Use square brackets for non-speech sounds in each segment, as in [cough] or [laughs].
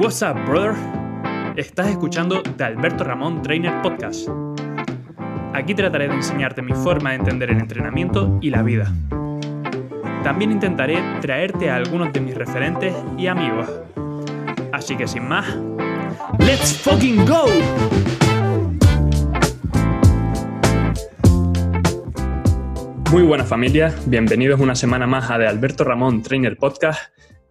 What's up, brother? Estás escuchando The Alberto Ramón Trainer Podcast. Aquí trataré de enseñarte mi forma de entender el entrenamiento y la vida. También intentaré traerte a algunos de mis referentes y amigos. Así que sin más, ¡Let's fucking go! Muy buenas familia, bienvenidos una semana más a The Alberto Ramón Trainer Podcast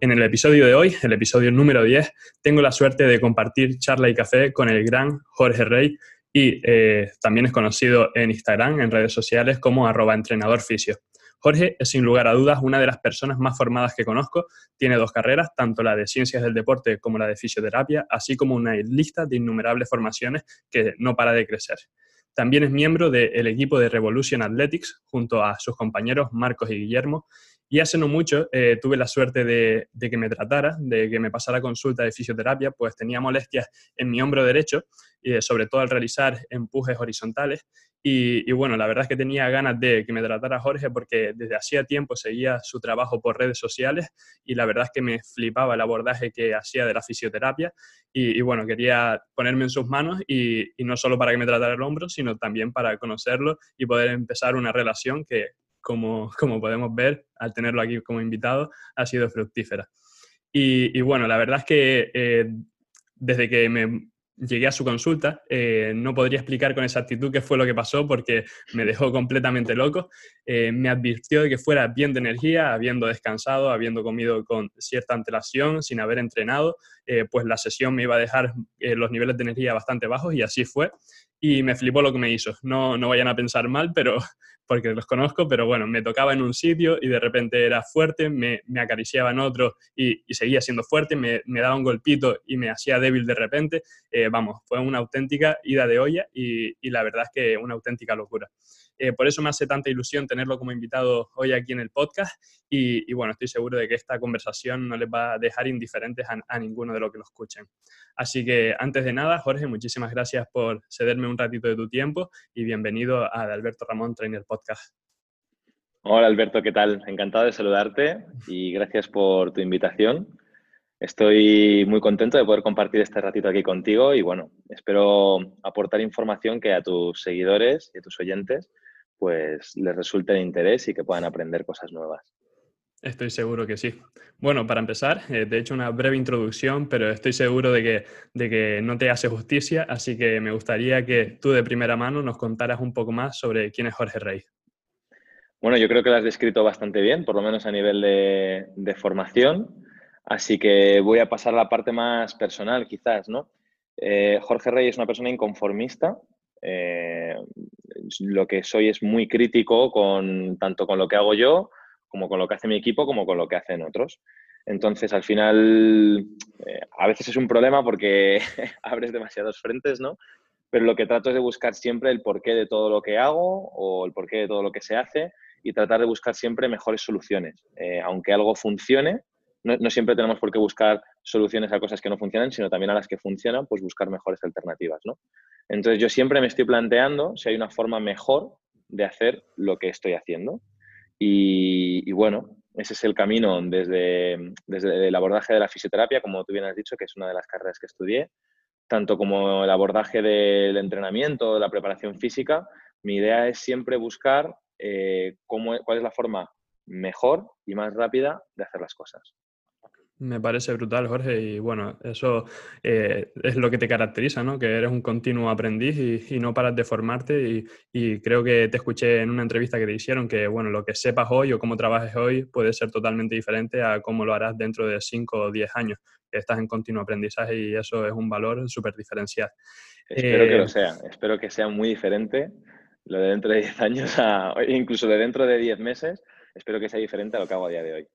en el episodio de hoy, el episodio número 10, tengo la suerte de compartir charla y café con el gran Jorge Rey y eh, también es conocido en Instagram, en redes sociales como arroba entrenador fisio. Jorge es sin lugar a dudas una de las personas más formadas que conozco. Tiene dos carreras, tanto la de ciencias del deporte como la de fisioterapia, así como una lista de innumerables formaciones que no para de crecer. También es miembro del equipo de Revolution Athletics junto a sus compañeros Marcos y Guillermo y hace no mucho eh, tuve la suerte de, que me tratara, de que me pasara consulta de fisioterapia, pues tenía molestias en mi hombro derecho, eh, sobre todo al realizar empujes horizontales. Y, bueno, la verdad es que tenía ganas de que me tratara Jorge porque desde hacía tiempo seguía su trabajo por redes sociales y la verdad es que me flipaba el abordaje que hacía de la fisioterapia y, bueno, quería ponerme en sus manos y, no solo para que me tratara el hombro, sino también para conocerlo y poder empezar una relación que, como, podemos ver, al tenerlo aquí como invitado, ha sido fructífera. Y, bueno, la verdad es que eh, desde que me llegué a su consulta, eh, no podría explicar con exactitud qué fue lo que pasó porque me dejó completamente loco. Eh, me advirtió de que fuera bien de energía, habiendo descansado, habiendo comido con cierta antelación, sin haber entrenado, pues la sesión me iba a dejar los niveles de energía bastante bajos y así fue. Y me flipó lo que me hizo. No, no vayan a pensar mal, pero, porque los conozco, pero bueno, me tocaba en un sitio y de repente era fuerte, me, acariciaba en otro y, seguía siendo fuerte, me, daba un golpito y me hacía débil de repente. Eh, vamos, fue una auténtica ida de olla y la verdad es que una auténtica locura. Eh, por eso me hace tanta ilusión tenerlo como invitado hoy aquí en el podcast y, bueno, estoy seguro de que esta conversación no les va a dejar indiferentes a, ninguno de los que lo escuchen. Así que antes de nada, Jorge, muchísimas gracias por cederme un ratito de tu tiempo y bienvenido a Alberto Ramón Trainer Podcast. Hola Alberto, ¿qué tal? Encantado de saludarte y gracias por tu invitación. Estoy muy contento de poder compartir este ratito aquí contigo y bueno, espero aportar información que a tus seguidores y a tus oyentes pues les resulte de interés y que puedan aprender cosas nuevas. Estoy seguro que sí. Bueno, para empezar, eh, te he hecho una breve introducción, pero estoy seguro de que, de que no te hace justicia, así que me gustaría que tú de primera mano nos contaras un poco más sobre quién es Jorge Rey. Bueno, yo creo que lo has descrito bastante bien, por lo menos a nivel de, formación, así que voy a pasar a la parte más personal quizás, ¿no? Eh, Jorge Rey es una persona inconformista, eh, lo que soy es muy crítico con, tanto con lo que hago yo, como con lo que hace mi equipo, como con lo que hacen otros. Entonces, al final, eh, a veces es un problema porque [laughs] abres demasiados frentes, ¿no? Pero lo que trato es de buscar siempre el porqué de todo lo que hago o el porqué de todo lo que se hace y tratar de buscar siempre mejores soluciones. Eh, aunque algo funcione, no, siempre tenemos por qué buscar soluciones a cosas que no funcionan, sino también a las que funcionan, pues buscar mejores alternativas, ¿no? Entonces yo siempre me estoy planteando si hay una forma mejor de hacer lo que estoy haciendo. Y, bueno, ese es el camino desde, desde el abordaje de la fisioterapia, como tú bien has dicho, que es una de las carreras que estudié, tanto como el abordaje del entrenamiento, de la preparación física. Mi idea es siempre buscar eh, cómo, cuál es la forma mejor y más rápida de hacer las cosas. Me parece brutal, Jorge, y bueno, eso eh, es lo que te caracteriza, ¿no? Que eres un continuo aprendiz y, no paras de formarte y, creo que te escuché en una entrevista que te hicieron que, bueno, lo que sepas hoy o cómo trabajes hoy puede ser totalmente diferente a cómo lo harás dentro de 5 o 10 años, que estás en continuo aprendizaje y eso es un valor súper diferencial. Espero que lo eh, sea, espero que sea muy diferente lo de dentro de 10 años, a, incluso de dentro de 10 meses, espero que sea diferente a lo que hago a día de hoy.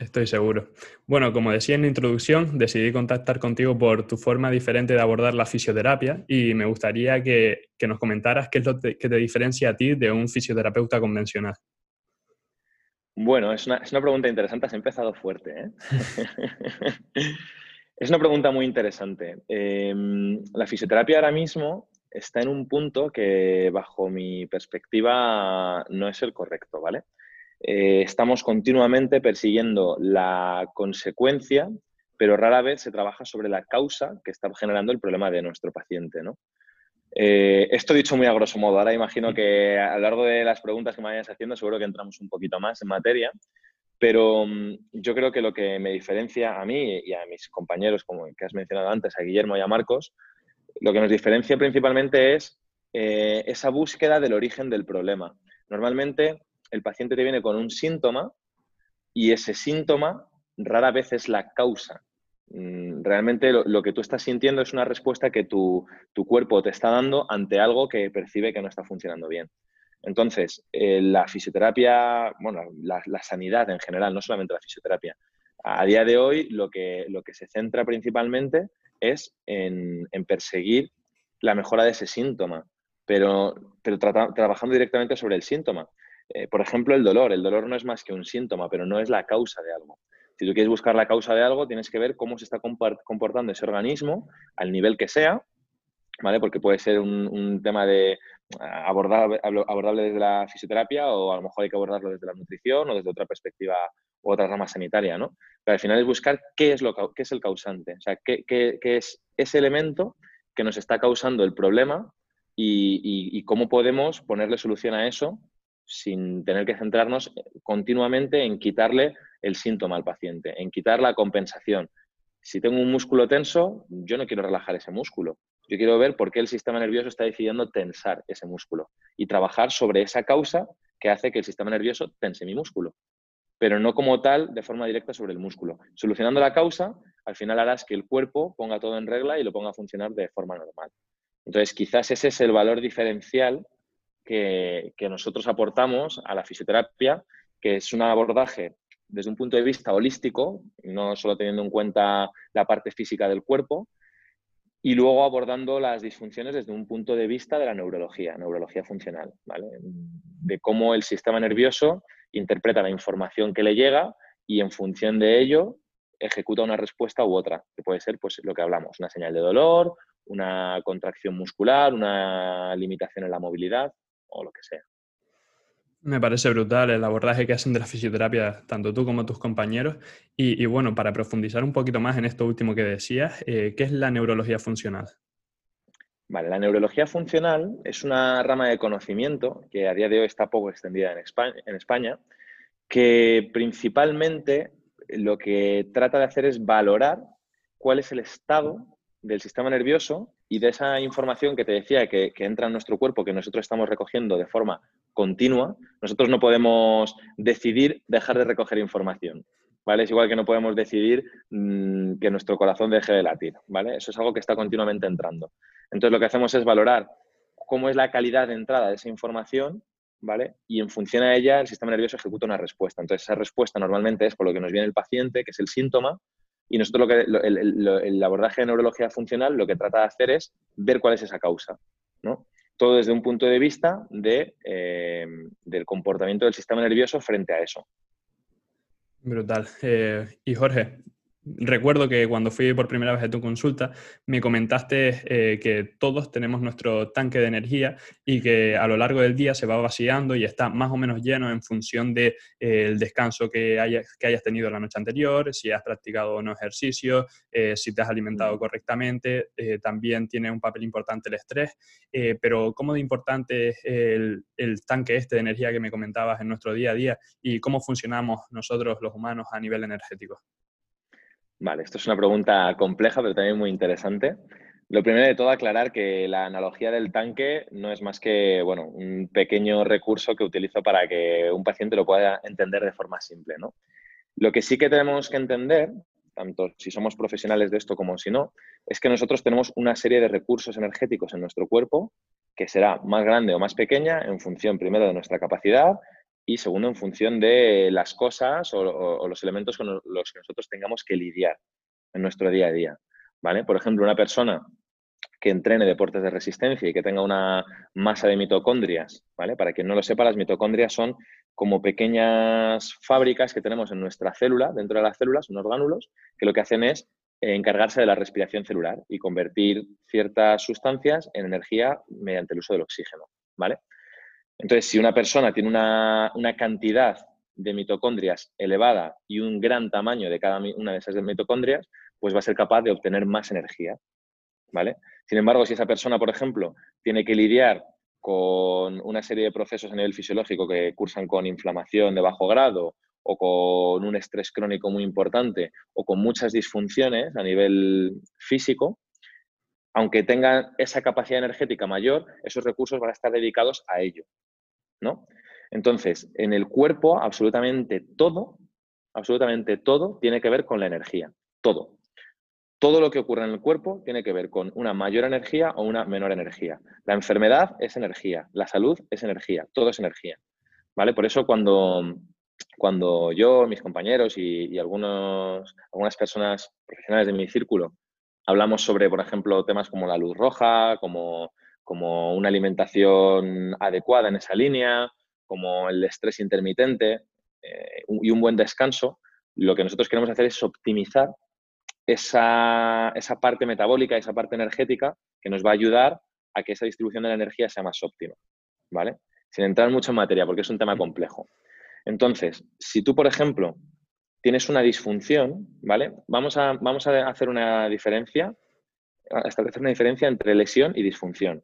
Estoy seguro. Bueno, como decía en la introducción, decidí contactar contigo por tu forma diferente de abordar la fisioterapia y me gustaría que, nos comentaras qué es lo que te diferencia a ti de un fisioterapeuta convencional. Bueno, es una, pregunta interesante. Has empezado fuerte. ¿eh? [laughs] es una pregunta muy interesante. Em, la fisioterapia ahora mismo está en un punto que, bajo mi perspectiva, no es el correcto, ¿vale? Eh, estamos continuamente persiguiendo la consecuencia, pero rara vez se trabaja sobre la causa que está generando el problema de nuestro paciente. Eh, esto dicho muy a grosso modo. Ahora imagino que a lo largo de las preguntas que me vayas haciendo seguro que entramos un poquito más en materia, pero mm, yo creo que lo que me diferencia a mí y a mis compañeros, como que has mencionado antes, a Guillermo y a Marcos, lo que nos diferencia principalmente es eh, esa búsqueda del origen del problema. Normalmente el paciente te viene con un síntoma y ese síntoma rara vez es la causa. Mm, realmente lo, que tú estás sintiendo es una respuesta que tu, cuerpo te está dando ante algo que percibe que no está funcionando bien. Entonces, eh, la fisioterapia, bueno, la, sanidad en general, no solamente la fisioterapia, a día de hoy lo que, lo que se centra principalmente es en, perseguir la mejora de ese síntoma, pero, pero trabajando directamente sobre el síntoma. Eh, por ejemplo, el dolor. El dolor no es más que un síntoma, pero no es la causa de algo. Si tú quieres buscar la causa de algo, tienes que ver cómo se está comportando ese organismo al nivel que sea, ¿vale? Porque puede ser un, tema de abordable, abordable desde la fisioterapia o a lo mejor hay que abordarlo desde la nutrición o desde otra perspectiva u otra rama sanitaria, ¿no? Pero al final es buscar qué es, lo, qué es el causante, o sea, qué, es ese elemento que nos está causando el problema y, cómo podemos ponerle solución a eso sin tener que centrarnos continuamente en quitarle el síntoma al paciente, en quitar la compensación. Si tengo un músculo tenso, yo no quiero relajar ese músculo. Yo quiero ver por qué el sistema nervioso está decidiendo tensar ese músculo y trabajar sobre esa causa que hace que el sistema nervioso tense mi músculo, pero no como tal de forma directa sobre el músculo. Solucionando la causa, al final harás que el cuerpo ponga todo en regla y lo ponga a funcionar de forma normal. Entonces, quizás ese es el valor diferencial que, nosotros aportamos a la fisioterapia, que es un abordaje desde un punto de vista holístico, no solo teniendo en cuenta la parte física del cuerpo, y luego abordando las disfunciones desde un punto de vista de la neurología, neurología funcional, ¿vale? De cómo el sistema nervioso interpreta la información que le llega y en función de ello ejecuta una respuesta u otra, que puede ser pues lo que hablamos, una señal de dolor, una contracción muscular, una limitación en la movilidad o lo que sea. Me parece brutal el abordaje que hacen de la fisioterapia, tanto tú como tus compañeros. Y, bueno, para profundizar un poquito más en esto último que decías, eh, ¿qué es la neurología funcional? Vale, la neurología funcional es una rama de conocimiento que a día de hoy está poco extendida en España, en España que principalmente lo que trata de hacer es valorar cuál es el estado del sistema nervioso y de esa información que te decía que, entra en nuestro cuerpo, que nosotros estamos recogiendo de forma continua, nosotros no podemos decidir dejar de recoger información. ¿Vale? Es igual que no podemos decidir mm, que nuestro corazón deje de latir, ¿vale? Eso es algo que está continuamente entrando. Entonces, lo que hacemos es valorar cómo es la calidad de entrada de esa información, ¿vale? Y en función a ella, el sistema nervioso ejecuta una respuesta. Entonces, esa respuesta normalmente es por lo que nos viene el paciente, que es el síntoma, y nosotros lo que el, abordaje de neurología funcional lo que trata de hacer es ver cuál es esa causa, ¿no? todo desde un punto de vista de, eh, del comportamiento del sistema nervioso frente a eso. Brutal. Eh, y Jorge, Recuerdo que cuando fui por primera vez a tu consulta, me comentaste eh, que todos tenemos nuestro tanque de energía y que a lo largo del día se va vaciando y está más o menos lleno en función del de, el descanso que, hayas, que hayas tenido la noche anterior, si has practicado o no ejercicio, eh, si te has alimentado correctamente. Eh, también tiene un papel importante el estrés. pero ¿cómo de importante es el, el tanque este de energía que me comentabas en nuestro día a día y cómo funcionamos nosotros los humanos a nivel energético? Vale, esto es una pregunta compleja, pero también muy interesante. Lo primero de todo, aclarar que la analogía del tanque no es más que bueno, un pequeño recurso que utilizo para que un paciente lo pueda entender de forma simple. ¿no? Lo que sí que tenemos que entender, tanto si somos profesionales de esto como si no, es que nosotros tenemos una serie de recursos energéticos en nuestro cuerpo que será más grande o más pequeña en función primero de nuestra capacidad, y segundo, en función de las cosas o, los elementos con los que nosotros tengamos que lidiar en nuestro día a día. ¿vale? Por ejemplo, una persona que entrene deportes de resistencia y que tenga una masa de mitocondrias, ¿vale? Para quien no lo sepa, las mitocondrias son como pequeñas fábricas que tenemos en nuestra célula, dentro de las células, unos orgánulos, que lo que hacen es encargarse de la respiración celular y convertir ciertas sustancias en energía mediante el uso del oxígeno, ¿vale? Entonces, si una persona tiene una, cantidad de mitocondrias elevada y un gran tamaño de cada una de esas mitocondrias, pues va a ser capaz de obtener más energía. ¿Vale? Sin embargo, si esa persona, por ejemplo, tiene que lidiar con una serie de procesos a nivel fisiológico que cursan con inflamación de bajo grado o con un estrés crónico muy importante o con muchas disfunciones a nivel físico, aunque tengan esa capacidad energética mayor, esos recursos van a estar dedicados a ello. ¿No? Entonces, en el cuerpo, absolutamente todo, absolutamente todo tiene que ver con la energía. Todo. Todo lo que ocurre en el cuerpo tiene que ver con una mayor energía o una menor energía. La enfermedad es energía, la salud es energía, todo es energía. ¿Vale? Por eso cuando, cuando yo, mis compañeros y, algunos, algunas personas profesionales de mi círculo hablamos sobre, por ejemplo, temas como la luz roja, como, como una alimentación adecuada en esa línea, como el estrés intermitente eh, y un buen descanso, lo que nosotros queremos hacer es optimizar esa, parte metabólica, esa parte energética que nos va a ayudar a que esa distribución de la energía sea más óptima, ¿vale? Sin entrar mucho en materia, porque es un tema complejo. Entonces, si tú, por ejemplo, tienes una disfunción, ¿vale? Vamos a, vamos a hacer una diferencia, establecer una diferencia entre lesión y disfunción.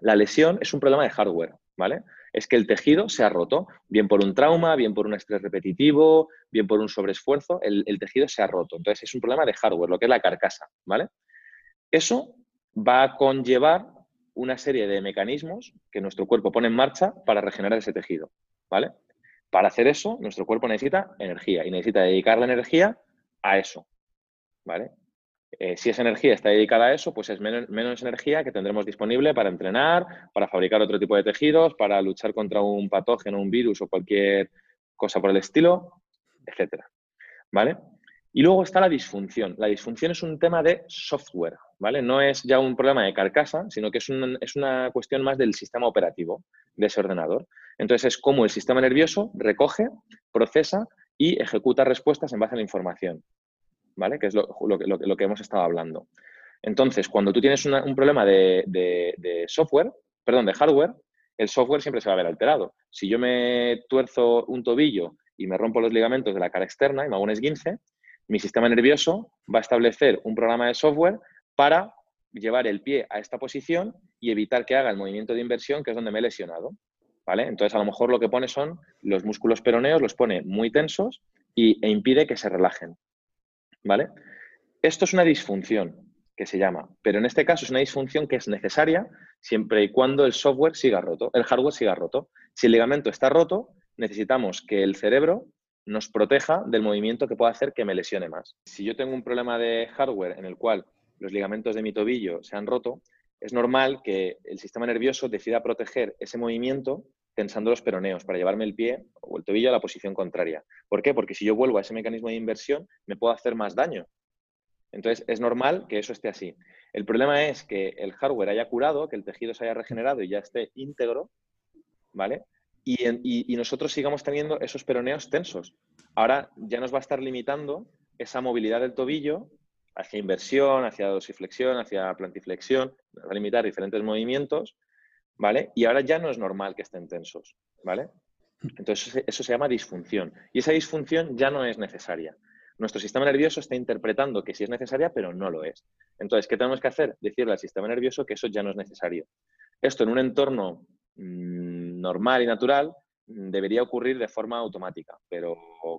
La lesión es un problema de hardware, ¿vale? es que el tejido se ha roto, bien por un trauma, bien por un estrés repetitivo, bien por un sobreesfuerzo, el, tejido se ha roto. Entonces es un problema de hardware, lo que es la carcasa, ¿vale? Eso va a conllevar una serie de mecanismos que nuestro cuerpo pone en marcha para regenerar ese tejido, ¿vale? Para hacer eso, nuestro cuerpo necesita energía y necesita dedicar la energía a eso, ¿vale? Eh, si esa energía está dedicada a eso, pues es menos, energía que tendremos disponible para entrenar, para fabricar otro tipo de tejidos, para luchar contra un patógeno, un virus o cualquier cosa por el estilo, etcétera. ¿Vale? Y luego está la disfunción. La disfunción es un tema de software, ¿vale? No es ya un problema de carcasa, sino que es, es una cuestión más del sistema operativo de ese ordenador. Entonces es cómo el sistema nervioso recoge, procesa y ejecuta respuestas en base a la información. ¿Vale? Que es lo, que hemos estado hablando. Entonces, cuando tú tienes un problema de, software, perdón, de hardware, el software siempre se va a ver alterado. Si yo me tuerzo un tobillo y me rompo los ligamentos de la cara externa y me hago un esguince, mi sistema nervioso va a establecer un programa de software para llevar el pie a esta posición y evitar que haga el movimiento de inversión, que es donde me he lesionado. ¿Vale? Entonces, a lo mejor lo que pone son los músculos peroneos, los pone muy tensos y, e impide que se relajen. ¿Vale? Esto es una disfunción que se llama, pero en este caso es una disfunción que es necesaria siempre y cuando el software siga roto, el hardware siga roto. Si el ligamento está roto, necesitamos que el cerebro nos proteja del movimiento que pueda hacer que me lesione más. Si yo tengo un problema de hardware en el cual los ligamentos de mi tobillo se han roto, es normal que el sistema nervioso decida proteger ese movimiento tensando los peroneos para llevarme el pie o el tobillo a la posición contraria. ¿Por qué? Porque si yo vuelvo a ese mecanismo de inversión, me puedo hacer más daño. Entonces, es normal que eso esté así. El problema es que el hardware haya curado, que el tejido se haya regenerado y ya esté íntegro, ¿vale? Y, nosotros sigamos teniendo esos peroneos tensos. Ahora ya nos va a estar limitando esa movilidad del tobillo hacia inversión, hacia dosiflexión, hacia plantiflexión, va a limitar diferentes movimientos ¿vale? Y ahora ya no es normal que estén tensos, ¿vale? Entonces eso se llama disfunción. Y esa disfunción ya no es necesaria. Nuestro sistema nervioso está interpretando que sí es necesaria, pero no lo es. Entonces, ¿qué tenemos que hacer? Decirle al sistema nervioso que eso ya no es necesario. Esto en un entorno mm, normal y natural mm, debería ocurrir de forma automática, pero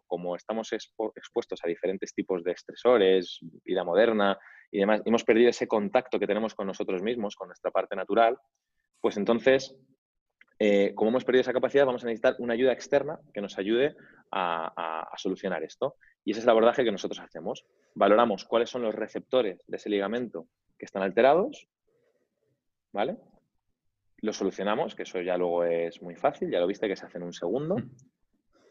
como estamos expuestos a diferentes tipos de estresores, vida moderna y demás, hemos perdido ese contacto que tenemos con nosotros mismos, con nuestra parte natural, pues entonces, eh, como hemos perdido esa capacidad, vamos a necesitar una ayuda externa que nos ayude a, solucionar esto. Y ese es el abordaje que nosotros hacemos. Valoramos cuáles son los receptores de ese ligamento que están alterados, ¿vale? Lo solucionamos, que eso ya luego es muy fácil, ya lo viste que se hace en un segundo.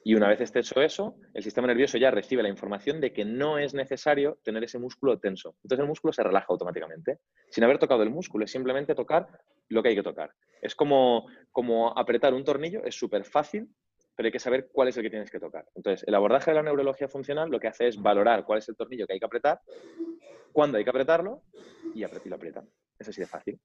Y una vez esté hecho eso, el sistema nervioso ya recibe la información de que no es necesario tener ese músculo tenso. Entonces el músculo se relaja automáticamente, sin haber tocado el músculo, es simplemente tocar lo que hay que tocar. Es como, como apretar un tornillo, es súper fácil, pero hay que saber cuál es el que tienes que tocar. Entonces, el abordaje de la neurología funcional lo que hace es valorar cuál es el tornillo que hay que apretar, cuándo hay que apretarlo y, lo aprieta. Es así de fácil.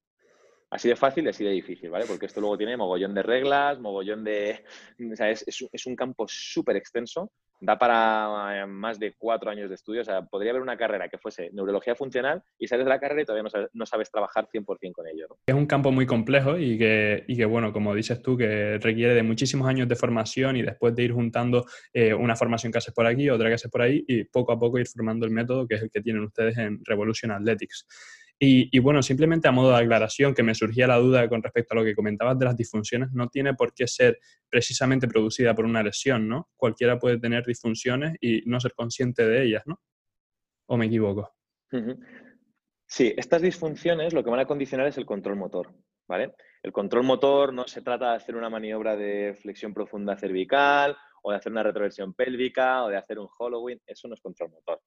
Así de fácil y así de difícil, ¿vale? Porque esto luego tiene mogollón de reglas, mogollón de... O sea, es, es, un campo súper extenso da para eh, más de cuatro años de estudio. O sea, podría haber una carrera que fuese neurología funcional y sales de la carrera y todavía no sabes, trabajar 100% con ello. Es un campo muy complejo y que, y que, bueno, como dices tú, que requiere de muchísimos años de formación y después de ir juntando eh, una formación que haces por aquí, otra que haces por ahí y poco a poco ir formando el método que es el que tienen ustedes en Revolution Athletics. Y, bueno, simplemente a modo de aclaración, que me surgía la duda con respecto a lo que comentabas de las disfunciones, no tiene por qué ser precisamente producida por una lesión, ¿no? Cualquiera puede tener disfunciones y no ser consciente de ellas, ¿no? ¿O me equivoco? Sí, estas disfunciones lo que van a condicionar es el control motor, ¿vale? El control motor no se trata de hacer una maniobra de flexión profunda cervical o de hacer una retroversión pélvica o de hacer un hollowing, eso no es control motor.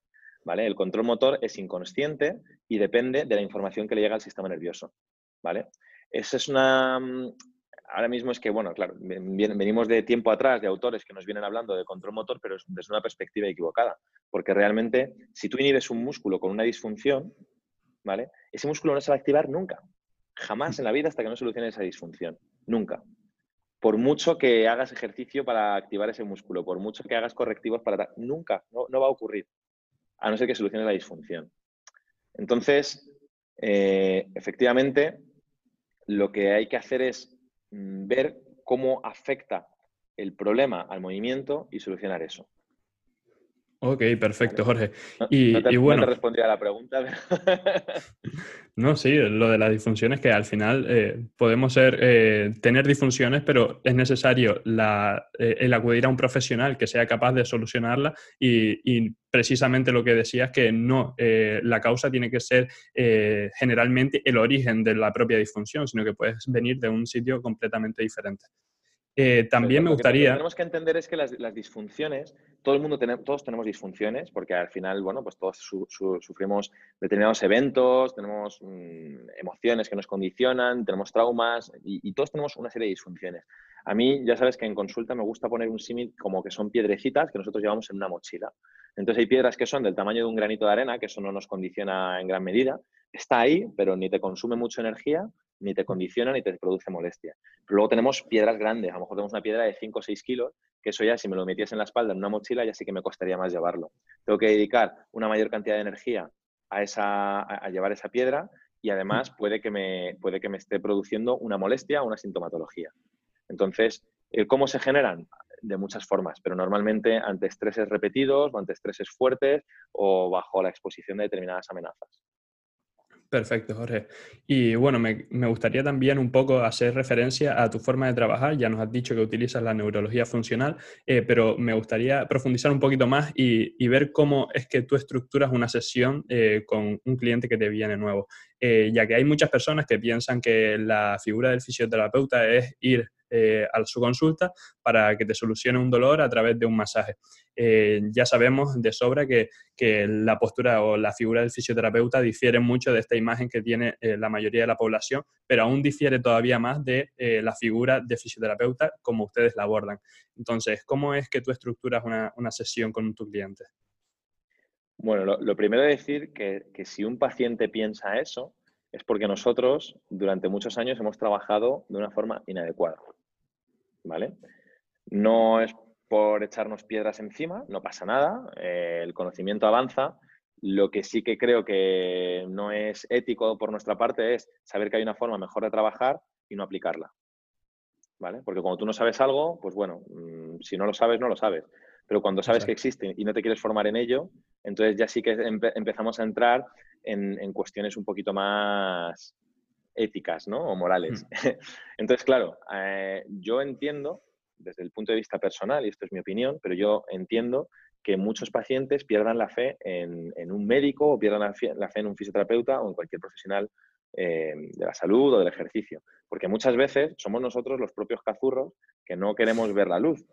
¿Vale? El control motor es inconsciente y depende de la información que le llega al sistema nervioso, ¿vale? Esa es una... Mm, ahora mismo es que, bueno, claro, venimos de tiempo atrás de autores que nos vienen hablando de control motor, pero es desde una perspectiva equivocada, porque realmente si tú inhibes un músculo con una disfunción, ¿vale? Ese músculo no se va a activar nunca, jamás en la vida hasta que no solucione esa disfunción, nunca. Por mucho que hagas ejercicio para activar ese músculo, por mucho que hagas correctivos para... Nunca, no va a ocurrir a no ser que solucione la disfunción. Entonces, eh, efectivamente, lo que hay que hacer es mm, ver cómo afecta el problema al movimiento y solucionar eso. Ok, perfecto, Jorge. Y, no te, bueno, respondía a la pregunta. [laughs] no, sí, lo de las disfunciones que al final eh, podemos ser, eh, tener disfunciones, pero es necesario la, eh, el acudir a un profesional que sea capaz de solucionarla y, precisamente lo que decías que no, la causa tiene que ser generalmente el origen de la propia disfunción, sino que puedes venir de un sitio completamente diferente. Eh, también me gustaría... Lo que tenemos que entender es que las, disfunciones, todo el mundo tenemos, todos tenemos disfunciones, porque al final, bueno, pues todos sufrimos determinados eventos, tenemos mm, emociones que nos condicionan, tenemos traumas y, todos tenemos una serie de disfunciones. A mí, ya sabes que en consulta me gusta poner un símil como que son piedrecitas que nosotros llevamos en una mochila. Entonces hay piedras que son del tamaño de un granito de arena, que eso no nos condiciona en gran medida. Está ahí, pero ni te consume mucha energía, ni te condiciona ni te produce molestia. Pero luego tenemos piedras grandes, a lo mejor tenemos una piedra de 5 o 6 kilos, que eso ya si me lo metiese en la espalda en una mochila ya sí que me costaría más llevarlo. Tengo que dedicar una mayor cantidad de energía a, esa, a llevar esa piedra y además puede que, me, puede que me esté produciendo una molestia o una sintomatología. Entonces, ¿cómo se generan? De muchas formas, pero normalmente ante estreses repetidos o ante estreses fuertes o bajo la exposición de determinadas amenazas. Perfecto, Jorge. Y bueno, me, gustaría también un poco hacer referencia a tu forma de trabajar. Ya nos has dicho que utilizas la neurología funcional, eh, pero me gustaría profundizar un poquito más y, ver cómo es que tú estructuras una sesión eh, con un cliente que te viene nuevo. Eh, ya que hay muchas personas que piensan que la figura del fisioterapeuta es ir eh, a su consulta para que te solucione un dolor a través de un masaje. Eh, ya sabemos de sobra que, la postura o la figura del fisioterapeuta difiere mucho de esta imagen que tiene eh, la mayoría de la población, pero aún difiere todavía más de la figura de fisioterapeuta como ustedes la abordan. Entonces, ¿cómo es que tú estructuras una, sesión con tu cliente? Bueno, lo, primero es decir que, que si un paciente piensa eso, es porque nosotros durante muchos años hemos trabajado de una forma inadecuada. ¿Vale? No es por echarnos piedras encima, no pasa nada, eh, el conocimiento avanza. Lo que sí que creo que no es ético por nuestra parte es saber que hay una forma mejor de trabajar y no aplicarla. ¿Vale? Porque cuando tú no sabes algo, pues bueno, mm, si no lo sabes, no lo sabes. Pero cuando sabes que existe y no te quieres formar en ello, entonces ya sí que empezamos a entrar en, cuestiones un poquito más, éticas ¿no? o morales. Mm. [laughs] Entonces, claro, eh, yo entiendo, desde el punto de vista personal, y esto es mi opinión, pero yo entiendo que muchos pacientes pierdan la fe en, un médico o pierdan la fe, en un fisioterapeuta o en cualquier profesional eh, de la salud o del ejercicio. Porque muchas veces somos nosotros los propios cazurros que no queremos ver la luz.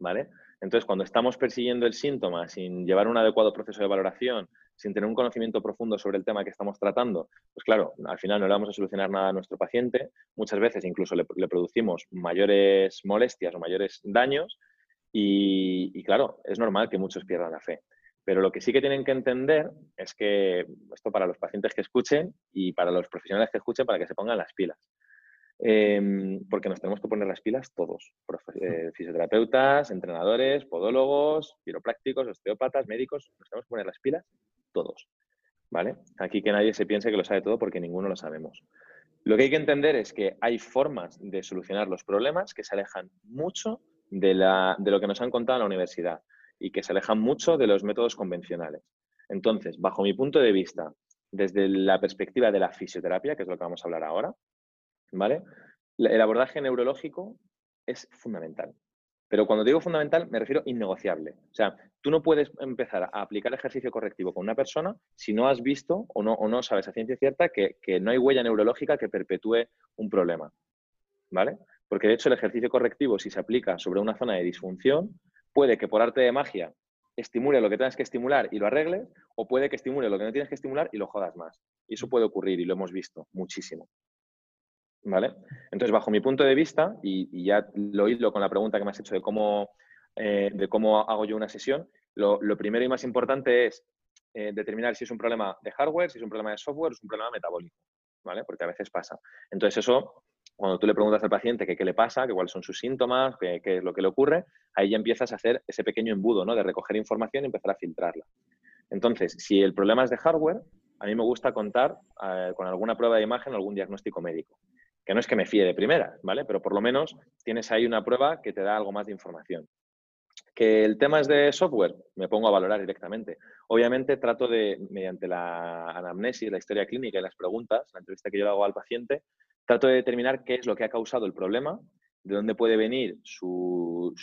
¿Vale? Entonces, cuando estamos persiguiendo el síntoma sin llevar un adecuado proceso de valoración, sin tener un conocimiento profundo sobre el tema que estamos tratando, pues claro, al final no le vamos a solucionar nada a nuestro paciente. Muchas veces incluso le, producimos mayores molestias o mayores daños y, claro, es normal que muchos pierdan la fe. Pero lo que sí que tienen que entender es que esto para los pacientes que escuchen y para los profesionales que escuchen, para que se pongan las pilas. Em, porque nos tenemos que poner las pilas todos, eh, fisioterapeutas, entrenadores, podólogos, quiroprácticos, osteópatas, médicos, nos tenemos que poner las pilas todos. ¿Vale? Aquí que nadie se piense que lo sabe todo porque ninguno lo sabemos. Lo que hay que entender es que hay formas de solucionar los problemas que se alejan mucho de, lo que nos han contado en la universidad y que se alejan mucho de los métodos convencionales. Entonces, bajo mi punto de vista, desde la perspectiva de la fisioterapia, que es lo que vamos a hablar ahora, ¿vale? El abordaje neurológico es fundamental. Pero cuando digo fundamental, me refiero innegociable. O sea, tú no puedes empezar a aplicar ejercicio correctivo con una persona si no has visto o no, o no sabes a ciencia cierta que, que no hay huella neurológica que perpetúe un problema. ¿Vale? Porque de hecho el ejercicio correctivo, si se aplica sobre una zona de disfunción, puede que por arte de magia estimule lo que tengas que estimular y lo arregles, o puede que estimule lo que no tienes que estimular y lo jodas más. Y eso puede ocurrir y lo hemos visto muchísimo. ¿Vale? Entonces, bajo mi punto de vista, y, ya lo hilo con la pregunta que me has hecho de cómo, eh, de cómo hago yo una sesión, lo, primero y más importante es eh, determinar si es un problema de hardware, si es un problema de software o es un problema metabólico, ¿vale? Porque a veces pasa. Entonces, eso, cuando tú le preguntas al paciente qué le pasa, que cuáles son sus síntomas, qué, es lo que le ocurre, ahí ya empiezas a hacer ese pequeño embudo, ¿no? De recoger información y empezar a filtrarla. Entonces, si el problema es de hardware, a mí me gusta contar eh, con alguna prueba de imagen o algún diagnóstico médico que no es que me fíe de primera, ¿vale? Pero por lo menos tienes ahí una prueba que te da algo más de información. Que el tema es de software, me pongo a valorar directamente. Obviamente trato de, mediante la anamnesis, la historia clínica y las preguntas, la entrevista que yo hago al paciente, trato de determinar qué es lo que ha causado el problema, de dónde puede venir su,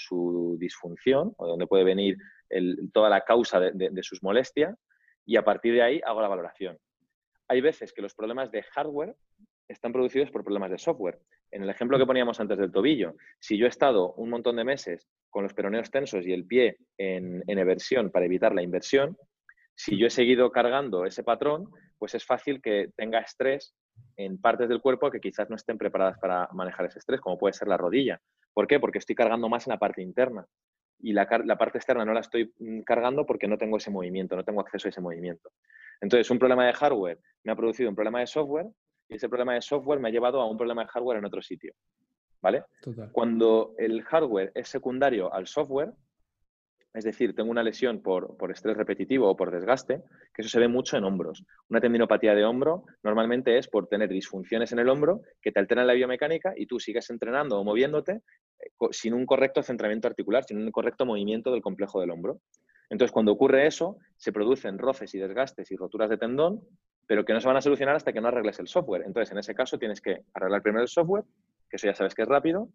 disfunción o de dónde puede venir toda la causa de sus molestias y a partir de ahí hago la valoración. Hay veces que los problemas de hardware están producidos por problemas de software. En el ejemplo que poníamos antes del tobillo, si yo he estado un montón de meses con los peroneos tensos y el pie en, en eversión para evitar la inversión, si yo he seguido cargando ese patrón, pues es fácil que tenga estrés en partes del cuerpo que quizás no estén preparadas para manejar ese estrés, como puede ser la rodilla. ¿Por qué? Porque estoy cargando más en la parte interna y la, la, parte externa no la estoy mm, cargando porque no tengo ese movimiento, no tengo acceso a ese movimiento. Entonces, un problema de hardware me ha producido un problema de software y ese problema de software me ha llevado a un problema de hardware en otro sitio. ¿Vale? Cuando el hardware es secundario al software, es decir, tengo una lesión por, estrés repetitivo o por desgaste, que eso se ve mucho en hombros. Una tendinopatía de hombro normalmente es por tener disfunciones en el hombro que te alteran la biomecánica y tú sigues entrenando o moviéndote eh, sin un correcto centramiento articular, sin un correcto movimiento del complejo del hombro. Entonces, cuando ocurre eso, se producen roces y desgastes y roturas de tendón pero que no se van a solucionar hasta que no arregles el software. Entonces, en ese caso, tienes que arreglar primero el software, que eso ya sabes que es rápido,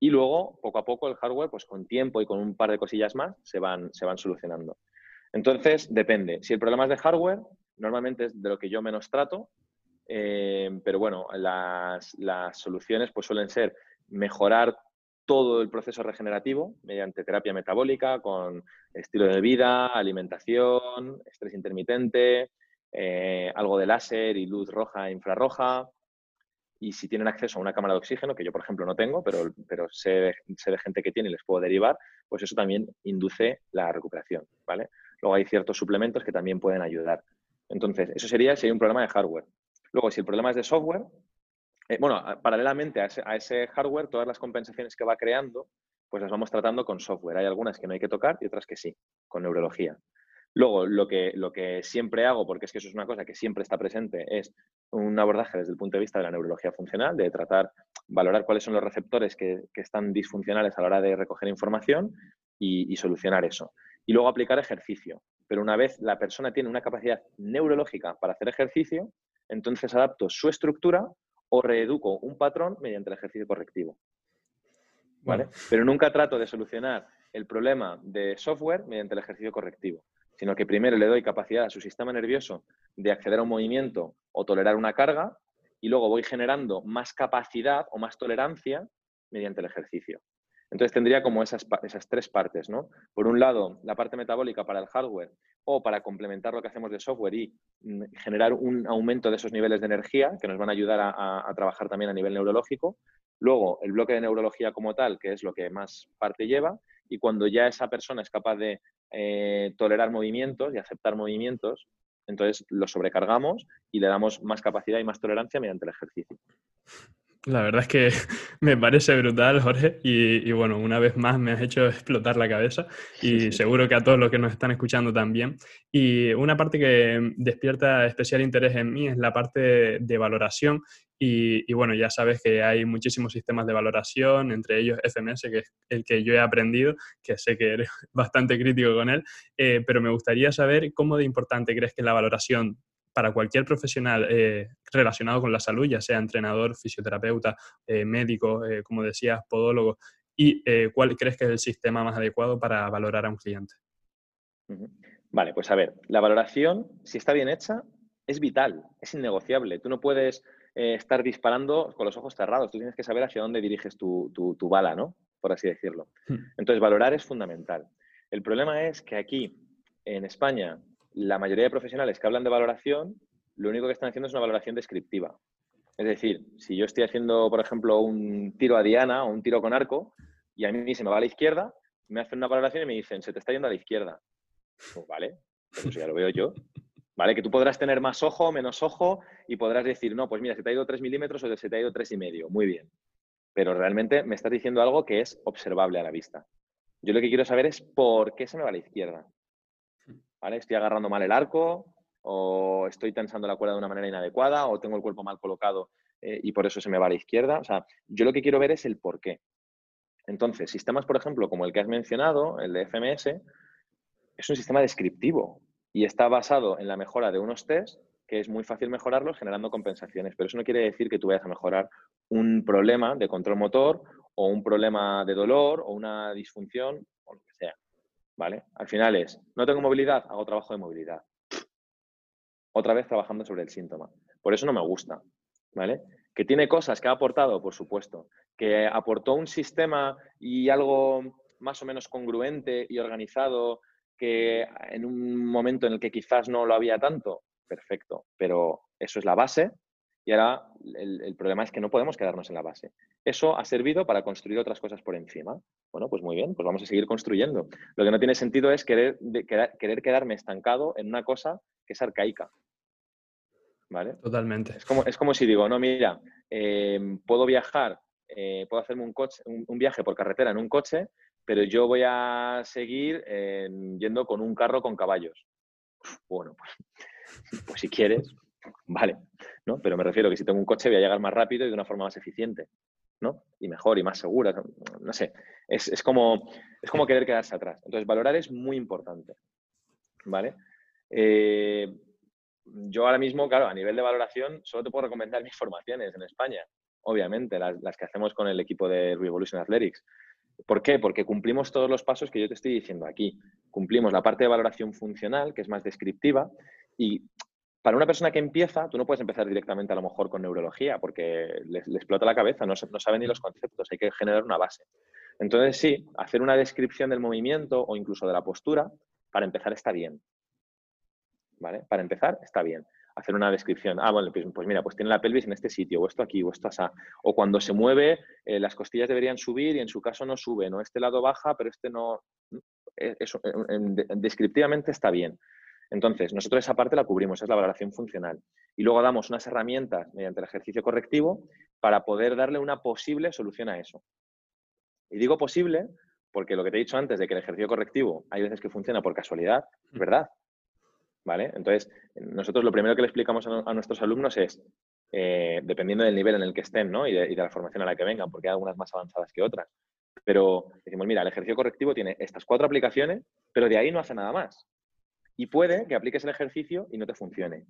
y luego, poco a poco, el hardware, pues con tiempo y con un par de cosillas más, se van, se van solucionando. Entonces, depende. Si el problema es de hardware, normalmente es de lo que yo menos trato, eh, pero bueno, las, las soluciones pues suelen ser mejorar todo el proceso regenerativo mediante terapia metabólica, con estilo de vida, alimentación, estrés intermitente, eh, algo de láser y luz roja e infrarroja. Y si tienen acceso a una cámara de oxígeno, que yo, por ejemplo, no tengo, pero, pero sé, de gente que tiene y les puedo derivar, pues eso también induce la recuperación. ¿vale? Luego hay ciertos suplementos que también pueden ayudar. Entonces, eso sería si hay un problema de hardware. Luego, si el problema es de software, eh, bueno, paralelamente a ese, a ese, hardware, todas las compensaciones que va creando, pues las vamos tratando con software. Hay algunas que no hay que tocar y otras que sí, con neurología. Luego, lo que, lo que siempre hago, porque es que eso es una cosa que siempre está presente, es un abordaje desde el punto de vista de la neurología funcional, de tratar, valorar cuáles son los receptores que, están disfuncionales a la hora de recoger información y, solucionar eso. Y luego aplicar ejercicio. Pero una vez la persona tiene una capacidad neurológica para hacer ejercicio, entonces adapto su estructura o reeduco un patrón mediante el ejercicio correctivo. ¿Vale? Pero nunca trato de solucionar el problema de software mediante el ejercicio correctivo sino que primero le doy capacidad a su sistema nervioso de acceder a un movimiento o tolerar una carga y luego voy generando más capacidad o más tolerancia mediante el ejercicio. Entonces tendría como esas, esas tres partes, ¿no? Por un lado, la parte metabólica para el hardware o para complementar lo que hacemos de software y mm, generar un aumento de esos niveles de energía que nos van a ayudar a, trabajar también a nivel neurológico. Luego, el bloque de neurología como tal, que es lo que más parte lleva. Y cuando ya esa persona es capaz de eh, tolerar movimientos y aceptar movimientos, entonces lo sobrecargamos y le damos más capacidad y más tolerancia mediante el ejercicio. La verdad es que [laughs] me parece brutal, Jorge, y, bueno, una vez más me has hecho explotar la cabeza y [laughs] seguro que a todos los que nos están escuchando también. Y una parte que despierta especial interés en mí es la parte de valoración y, bueno, ya sabes que hay muchísimos sistemas de valoración, entre ellos FMS, que es el que yo he aprendido, que sé que eres [laughs] bastante crítico con él, eh, pero me gustaría saber cómo de importante crees que la valoración para cualquier profesional eh, relacionado con la salud, ya sea entrenador, fisioterapeuta, eh, médico, eh, como decías, podólogo, y cuál crees que es el sistema más adecuado para valorar a un cliente. Vale, pues a ver, la valoración, si está bien hecha, es vital, es innegociable. Tú no puedes estar disparando con los ojos cerrados, tú tienes que saber hacia dónde diriges tu, tu bala, ¿no? Por así decirlo. Hmm. Entonces, valorar es fundamental. El problema es que aquí, en España, la mayoría de profesionales que hablan de valoración, lo único que están haciendo es una valoración descriptiva. Es decir, si yo estoy haciendo, por ejemplo, un tiro a diana o un tiro con arco y a mí se me va a la izquierda, me hacen una valoración y me dicen, se te está yendo a la izquierda. Pues vale, pues ya lo veo yo. ¿Vale? Que tú podrás tener más ojo, menos ojo y podrás decir, no, pues mira, se te ha ido 3 milímetros o se te ha ido 3,5. y medio. Muy bien. Pero realmente me estás diciendo algo que es observable a la vista. Yo lo que quiero saber es por qué se me va a la izquierda. Estoy agarrando mal el arco o estoy tensando la cuerda de una manera inadecuada o tengo el cuerpo mal colocado eh, y por eso se me va a la izquierda. O sea, yo lo que quiero ver es el por qué. Entonces, sistemas, por ejemplo, como el que has mencionado, el de FMS, es un sistema descriptivo y está basado en la mejora de unos test que es muy fácil mejorarlos generando compensaciones. Pero eso no quiere decir que tú vayas a mejorar un problema de control motor o un problema de dolor o una disfunción o lo que sea. ¿Vale? Al final es, no tengo movilidad, hago trabajo de movilidad. Otra vez trabajando sobre el síntoma. Por eso no me gusta, ¿vale? Que tiene cosas que ha aportado, por supuesto. Que aportó un sistema y algo más o menos congruente y organizado que en un momento en el que quizás no lo había tanto, perfecto. Pero eso es la base y ahora el, problema es que no podemos quedarnos en la base. Eso ha servido para construir otras cosas por encima. Bueno, pues muy bien, pues vamos a seguir construyendo. Lo que no tiene sentido es querer, querer quedarme estancado en una cosa que es arcaica. ¿Vale? Totalmente. Es como, es como si digo, no, mira, em, puedo viajar, eh, puedo hacerme un, coche, un, viaje por carretera en un coche, pero yo voy a seguir em, yendo con un carro con caballos. Bueno, pues, pues si quieres, vale, ¿no? Pero me refiero que si tengo un coche voy a llegar más rápido y de una forma más eficiente, ¿no? Y mejor y más segura, no sé. Es, como, es como querer quedarse atrás. Entonces, valorar es muy importante, ¿vale? Eh, yo ahora mismo, claro, a nivel de valoración, solo te puedo recomendar mis formaciones en España, obviamente, las, las que hacemos con el equipo de Revolution Athletics. ¿Por qué? Porque cumplimos todos los pasos que yo te estoy diciendo aquí. Cumplimos la parte de valoración funcional, que es más descriptiva, y para una persona que empieza, tú no puedes empezar directamente a lo mejor con neurología porque le, explota la cabeza, no, no sabe ni los conceptos, hay que generar una base. Entonces, sí, hacer una descripción del movimiento o incluso de la postura, para empezar está bien. ¿Vale? Para empezar está bien. Hacer una descripción. Ah, bueno, pues, pues mira, pues tiene la pelvis en este sitio, o esto aquí, o esto así. O cuando se mueve, eh, las costillas deberían subir y en su caso no suben, o este lado baja, pero este no. Eso, descriptivamente está bien. Entonces, nosotros esa parte la cubrimos, es la valoración funcional. Y luego damos unas herramientas mediante el ejercicio correctivo para poder darle una posible solución a eso. Y digo posible porque lo que te he dicho antes de que el ejercicio correctivo hay veces que funciona por casualidad, es verdad. ¿Vale? Entonces, nosotros lo primero que le explicamos a, nuestros alumnos es, eh, dependiendo del nivel en el que estén ¿no? y, de, y de la formación a la que vengan, porque hay algunas más avanzadas que otras, pero decimos, mira, el ejercicio correctivo tiene estas cuatro aplicaciones, pero de ahí no hace nada más y puede que apliques el ejercicio y no te funcione.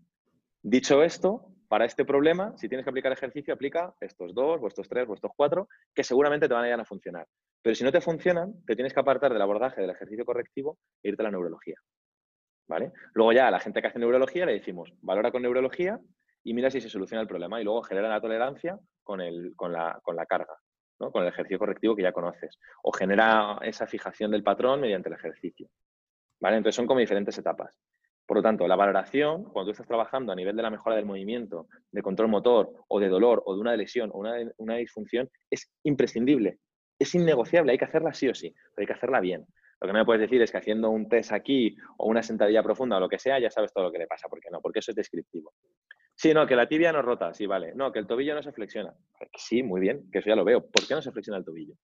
Dicho esto, para este problema, si tienes que aplicar ejercicio, aplica estos dos, o estos tres, o estos cuatro, que seguramente te van a ir a funcionar. Pero si no te funcionan, te tienes que apartar del abordaje del ejercicio correctivo e irte a la neurología. ¿Vale? Luego ya a la gente que hace neurología le decimos, valora con neurología y mira si se soluciona el problema. Y luego genera la tolerancia con, el, con, la, con la carga, ¿no? con el ejercicio correctivo que ya conoces. O genera esa fijación del patrón mediante el ejercicio. Entonces son como diferentes etapas. Por lo tanto, la valoración, cuando tú estás trabajando a nivel de la mejora del movimiento, de control motor o de dolor o de una lesión o una, una disfunción, es imprescindible, es innegociable, hay que hacerla sí o sí, pero hay que hacerla bien. Lo que no me puedes decir es que haciendo un test aquí o una sentadilla profunda o lo que sea, ya sabes todo lo que le pasa. ¿Por qué no? Porque eso es descriptivo. Sí, no, que la tibia no rota, sí, vale. No, que el tobillo no se flexiona. Sí, muy bien, que eso ya lo veo. ¿Por qué no se flexiona el tobillo?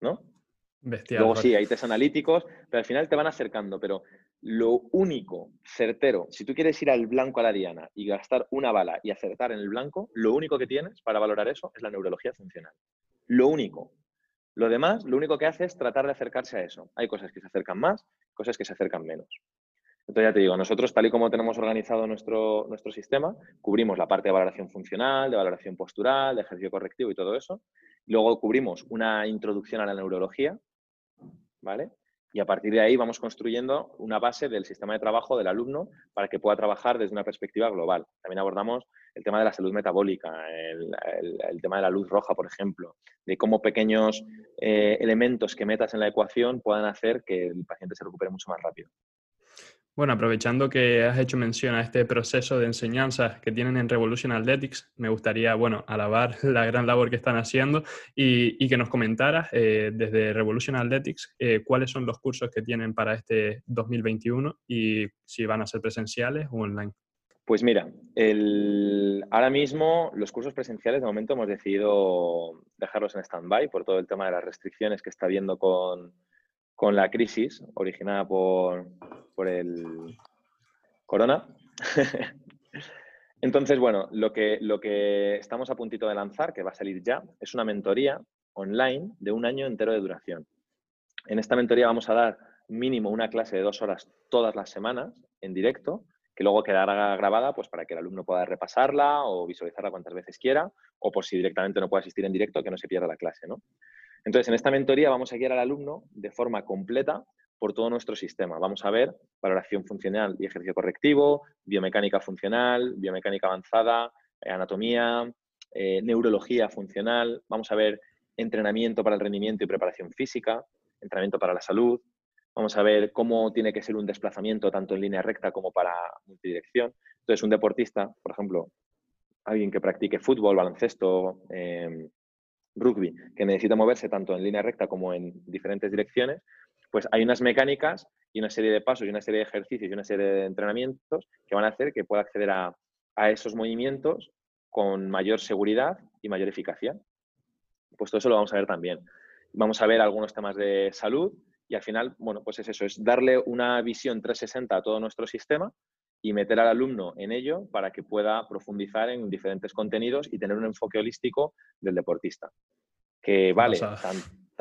¿No? Luego sí, hay test analíticos, pero al final te van acercando. Pero lo único certero, si tú quieres ir al blanco a la diana y gastar una bala y acertar en el blanco, lo único que tienes para valorar eso es la neurología funcional. Lo único. Lo demás, lo único que hace es tratar de acercarse a eso. Hay cosas que se acercan más, cosas que se acercan menos. Entonces ya te digo, nosotros tal y como tenemos organizado nuestro, nuestro sistema, cubrimos la parte de valoración funcional, de valoración postural, de ejercicio correctivo y todo eso. Luego cubrimos una introducción a la neurología, ¿vale? Y a partir de ahí vamos construyendo una base del sistema de trabajo del alumno para que pueda trabajar desde una perspectiva global. También abordamos el tema de la salud metabólica, el, tema de la luz roja, por ejemplo, de cómo pequeños eh, elementos que metas en la ecuación puedan hacer que el paciente se recupere mucho más rápido. Bueno, aprovechando que has hecho mención a este proceso de enseñanza que tienen en Revolution Athletics, me gustaría, bueno, alabar [laughs] la gran labor que están haciendo y, que nos comentaras eh, desde Revolution Athletics eh, cuáles son los cursos que tienen para este 2021 y si van a ser presenciales o online. Pues mira, ahora mismo los cursos presenciales de momento hemos decidido dejarlos en stand-by por todo el tema de las restricciones que está habiendo con, con la crisis originada por, por el corona. [laughs] Entonces, bueno, lo que, lo que estamos a puntito de lanzar, que va a salir ya, es una mentoría online de un año entero de duración. En esta mentoría vamos a dar mínimo una clase de dos horas todas las semanas en directo, que luego quedará grabada pues, para que el alumno pueda repasarla o visualizarla cuantas veces quiera, o por si directamente no puede asistir en directo, que no se pierda la clase. ¿no? Entonces, en esta mentoría vamos a guiar al alumno de forma completa por todo nuestro sistema. Vamos a ver valoración funcional y ejercicio correctivo, biomecánica funcional, biomecánica avanzada, eh, anatomía, eh, neurología funcional. Vamos a ver entrenamiento para el rendimiento y preparación física, entrenamiento para la salud. Vamos a ver cómo tiene que ser un desplazamiento tanto en línea recta como para multidirección. Entonces, un deportista, por ejemplo, alguien que practique fútbol, baloncesto, em, rugby, que necesita moverse tanto en línea recta como en diferentes direcciones, pues hay unas mecánicas y una serie de pasos y una serie de ejercicios y una serie de entrenamientos que van a hacer que pueda acceder a, esos movimientos con mayor seguridad y mayor eficacia. Pues todo eso lo vamos a ver también. Vamos a ver algunos temas de salud y al final, bueno, pues es eso, es darle una visión 360 a todo nuestro sistema y meter al alumno en ello para que pueda profundizar en diferentes contenidos y tener un enfoque holístico del deportista, que vale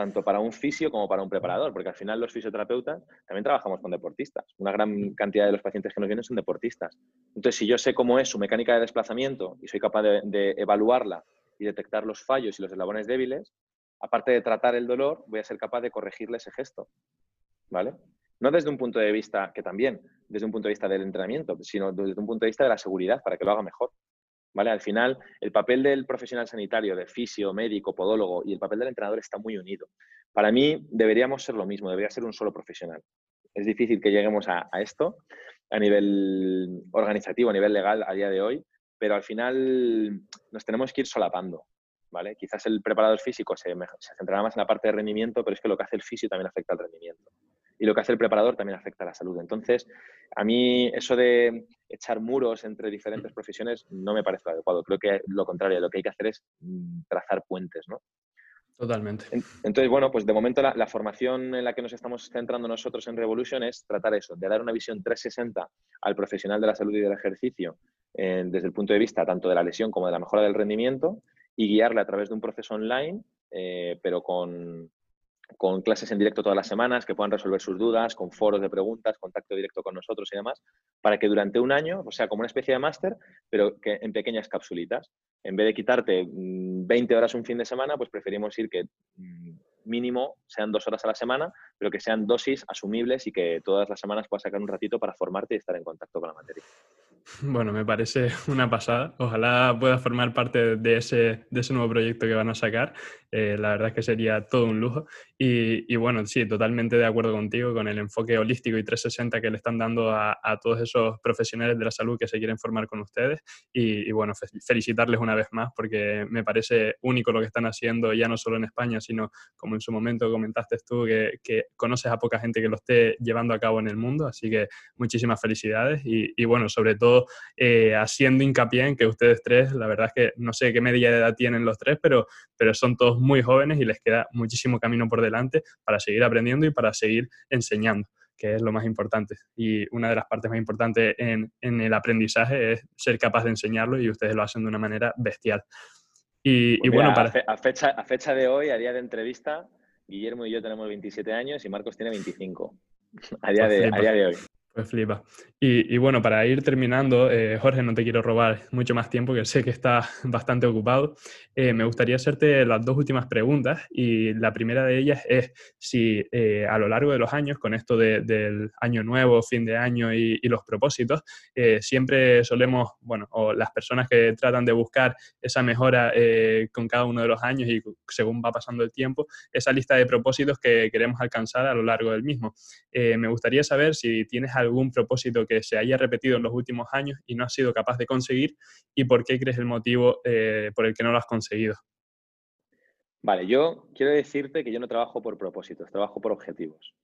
tanto para un fisio como para un preparador, porque al final los fisioterapeutas también trabajamos con deportistas. Una gran cantidad de los pacientes que nos vienen son deportistas. Entonces, si yo sé cómo es su mecánica de desplazamiento y soy capaz de, de evaluarla y detectar los fallos y los eslabones débiles, aparte de tratar el dolor, voy a ser capaz de corregirle ese gesto. ¿Vale? No desde un punto de vista, que también, desde un punto de vista del entrenamiento, sino desde un punto de vista de la seguridad, para que lo haga mejor. ¿Vale? Al final, el papel del profesional sanitario, de fisio, médico, podólogo y el papel del entrenador está muy unido. Para mí, deberíamos ser lo mismo, debería ser un solo profesional. Es difícil que lleguemos a, esto a nivel organizativo, a nivel legal a día de hoy, pero al final nos tenemos que ir solapando. ¿Vale? Quizás el preparador físico se, se centrará más en la parte de rendimiento, pero es que lo que hace el fisio también afecta al rendimiento y lo que hace el preparador también afecta a la salud. Entonces, a mí eso de echar muros entre diferentes profesiones no me parece adecuado. Creo que lo contrario, lo que hay que hacer es mm, trazar puentes, ¿no? Totalmente. Entonces, bueno, pues de momento la, formación en la que nos estamos centrando nosotros en Revolution es tratar eso, de dar una visión 360 al profesional de la salud y del ejercicio eh, desde el punto de vista tanto de la lesión como de la mejora del rendimiento y guiarle a través de un proceso online, eh, pero con, con clases en directo todas las semanas, que puedan resolver sus dudas, con foros de preguntas, contacto directo con nosotros y demás, para que durante un año, o sea, como una especie de máster, pero que en pequeñas capsulitas. En vez de quitarte 20 mm, horas un fin de semana, pues preferimos ir que mm, mínimo sean dos horas a la semana, pero que sean dosis asumibles y que todas las semanas puedas sacar un ratito para formarte y estar en contacto con la materia. Bueno, me parece una pasada. Ojalá pueda formar parte de ese, de ese nuevo proyecto que van a sacar. Eh, la verdad es que sería todo un lujo. Y, bueno, sí, totalmente de acuerdo contigo con el enfoque holístico y 360 que le están dando a, todos esos profesionales de la salud que se quieren formar con ustedes. Y, bueno, felicitarles una vez más porque me parece único lo que están haciendo, ya no solo en España, sino como en su momento comentaste tú, que, que conoces a poca gente que lo esté llevando a cabo en el mundo. Así que muchísimas felicidades y, y bueno, sobre todo eh, haciendo hincapié en que ustedes tres, la verdad es que no sé qué media de edad tienen los tres, pero, pero son todos muy jóvenes y les queda muchísimo camino por delante para seguir aprendiendo y para seguir enseñando que es lo más importante. Y una de las partes más importantes en, en el aprendizaje es ser capaz de enseñarlo y ustedes lo hacen de una manera bestial. Y, pues bueno, para... a, fecha, a fecha de hoy, a día de entrevista, Guillermo y yo tenemos 27 años y Marcos tiene 25. [laughs] A día, pues de, a día de hoy. Pues flipa. Y, bueno, para ir terminando, eh, Jorge, no te quiero robar mucho más tiempo, que sé que estás [laughs] bastante ocupado. Eh, me gustaría hacerte las dos últimas preguntas y la primera de ellas es si eh, a lo largo de los años, con esto del año nuevo, fin de año y, los propósitos, siempre solemos, bueno, o las personas que tratan de buscar esa mejora con cada uno de los años y según va pasando el tiempo, esa lista de propósitos que queremos alcanzar a lo largo del mismo. me gustaría saber si tienes algún propósito que se haya repetido en los últimos años y no has sido capaz de conseguir y por qué crees el motivo eh, por el que no lo has conseguido. Vale, yo quiero decirte que yo no trabajo por propósitos, trabajo por objetivos.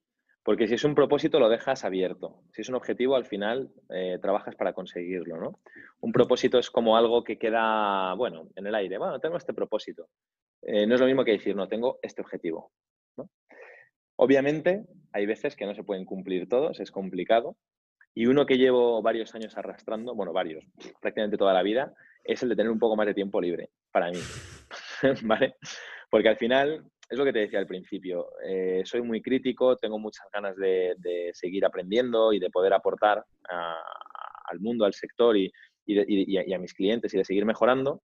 Porque si es un propósito lo dejas abierto. Si es un objetivo, al final eh, trabajas para conseguirlo, ¿no? Un propósito es como algo que queda, bueno, en el aire. Bueno, tengo este propósito. Eh, no es lo mismo que decir, no, tengo este objetivo. Obviamente, hay veces que no se pueden cumplir todos, es complicado. Y uno que llevo varios años arrastrando, bueno, varios, prácticamente toda la vida, es el de tener un poco más de tiempo libre para mí. [laughs] ¿Vale? Porque al final, es lo que te decía al principio, eh, soy muy crítico, tengo muchas ganas de, seguir aprendiendo y de poder aportar al mundo, al sector y, y, a mis clientes y de seguir mejorando.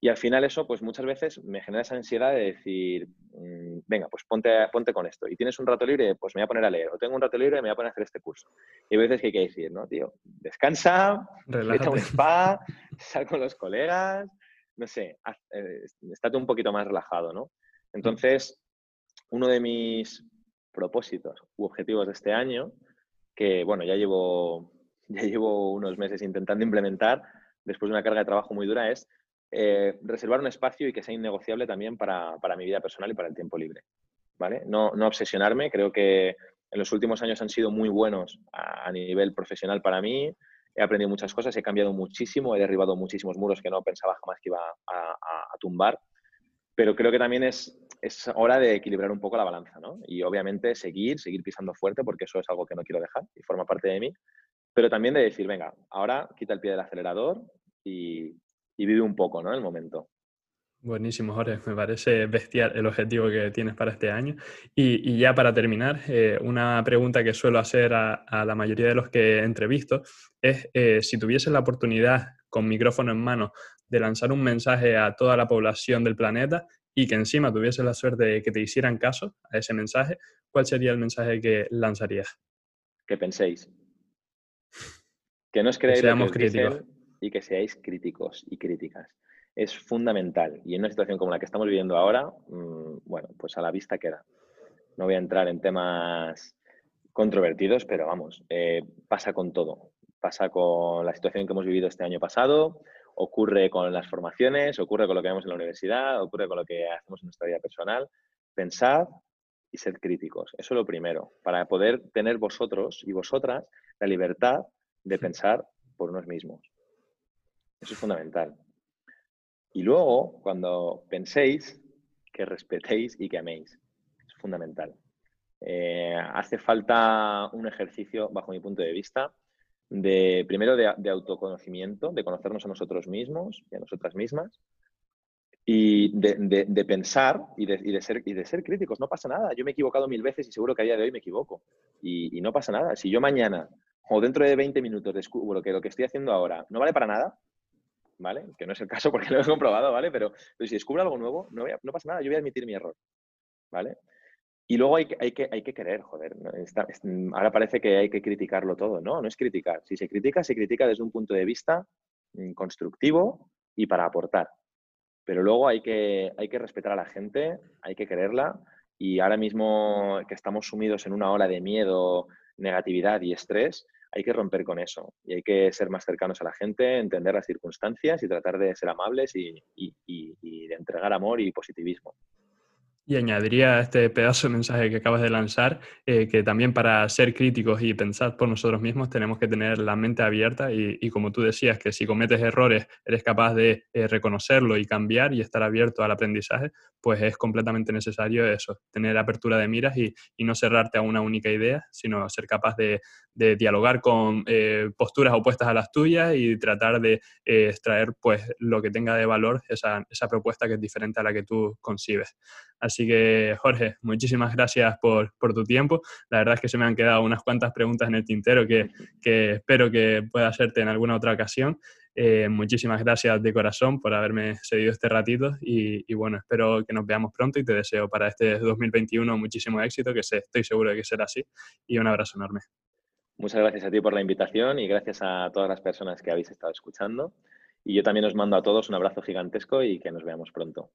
Y al final eso, pues muchas veces me genera esa ansiedad de decir, mm, venga, pues ponte, ponte con esto. Y tienes un rato libre, pues me voy a poner a leer. O tengo un rato libre, me voy a poner a hacer este curso. Y hay veces que hay que decir, ¿no, tío? Descansa, vete a un spa, [laughs] sal con los colegas, no sé, eh, estate un poquito más relajado, ¿no? Entonces, uno de mis propósitos u objetivos de este año, que bueno, ya llevo, [laughs] ya llevo unos meses intentando implementar, después de una carga de trabajo muy dura, es eh, reservar un espacio y que sea innegociable también para, mi vida personal y para el tiempo libre. ¿vale? No, obsesionarme, creo que en los últimos años han sido muy buenos a, nivel profesional para mí. He aprendido muchas cosas, he cambiado muchísimo, he derribado muchísimos muros que no pensaba jamás que iba a, tumbar. Pero creo que también es, es hora de equilibrar un poco la balanza, ¿no? Y obviamente seguir, seguir pisando fuerte, porque eso es algo que no quiero dejar y forma parte de mí. Pero también de decir, venga, ahora quita el pie del acelerador y, y vive un poco, ¿no? El momento. Buenísimo, Jorge. Me parece bestial el objetivo que tienes para este año. Y, ya para terminar, eh, una pregunta que suelo hacer a, la mayoría de los que entrevisto es eh, si tuvieses la oportunidad con micrófono en mano de lanzar un mensaje a toda la población del planeta y que encima tuvieses la suerte de que te hicieran caso a ese mensaje, ¿cuál sería el mensaje que lanzarías? Que penséis. Que no os creáis que seamos críticos y que seáis críticos y críticas. Es fundamental. Y en una situación como la que estamos viviendo ahora, mm, bueno, pues a la vista queda. No voy a entrar en temas controvertidos, pero vamos, eh, pasa con todo. Pasa con la situación que hemos vivido este año pasado, ocurre con las formaciones, ocurre con lo que vemos en la universidad, ocurre con lo que hacemos en nuestra vida personal. Pensad y ser críticos. Eso es lo primero, para poder tener vosotros y vosotras la libertad de pensar por unos mismos. Eso es fundamental. Y luego, cuando penséis, que respetéis y que améis. Es fundamental. Eh, hace falta un ejercicio, bajo mi punto de vista, de primero de, autoconocimiento, de conocernos a nosotros mismos y a nosotras mismas, y de, pensar y, de, ser, y de ser críticos. No pasa nada. Yo me he equivocado mil veces y seguro que a día de hoy me equivoco. Y, y no pasa nada. Si yo mañana o dentro de 20 minutos descubro que lo que estoy haciendo ahora no vale para nada, ¿vale? Que no es el caso [laughs] porque lo he comprobado, ¿vale? Pero, si descubro algo nuevo, no, pasa nada, yo voy a admitir mi error, ¿vale? Y luego hay que, hay que, hay que querer, joder. ahora parece que hay que criticarlo todo. No, no es criticar. Si se critica, se critica desde un punto de vista mm, constructivo y para aportar. Pero luego hay que, hay que respetar a la gente, hay que quererla. Y ahora mismo que estamos sumidos en una ola de miedo, negatividad y estrés, hay que romper con eso y hay que ser más cercanos a la gente, entender las circunstancias y tratar de ser amables y, de entregar amor y positivismo. Y añadiría a este pedazo de mensaje que acabas de lanzar, eh, que también para ser críticos y pensar por nosotros mismos tenemos que tener la mente abierta y, como tú decías, que si cometes errores eres capaz de eh, reconocerlo y cambiar y estar abierto al aprendizaje, pues es completamente necesario eso, tener apertura de miras y, no cerrarte a una única idea, sino ser capaz de, dialogar con eh, posturas opuestas a las tuyas y tratar de extraer pues lo que tenga de valor esa, esa propuesta que es diferente a la que tú concibes. Así que, Jorge, muchísimas gracias por, tu tiempo. La verdad es que se me han quedado unas cuantas preguntas en el tintero que, espero que pueda hacerte en alguna otra ocasión. Eh, muchísimas gracias de corazón por haberme cedido este ratito y, bueno, espero que nos veamos pronto y te deseo para este 2021 muchísimo éxito, que estoy seguro de que será así y un abrazo enorme. Muchas gracias a ti por la invitación y gracias a todas las personas que habéis estado escuchando. Y yo también os mando a todos un abrazo gigantesco y que nos veamos pronto.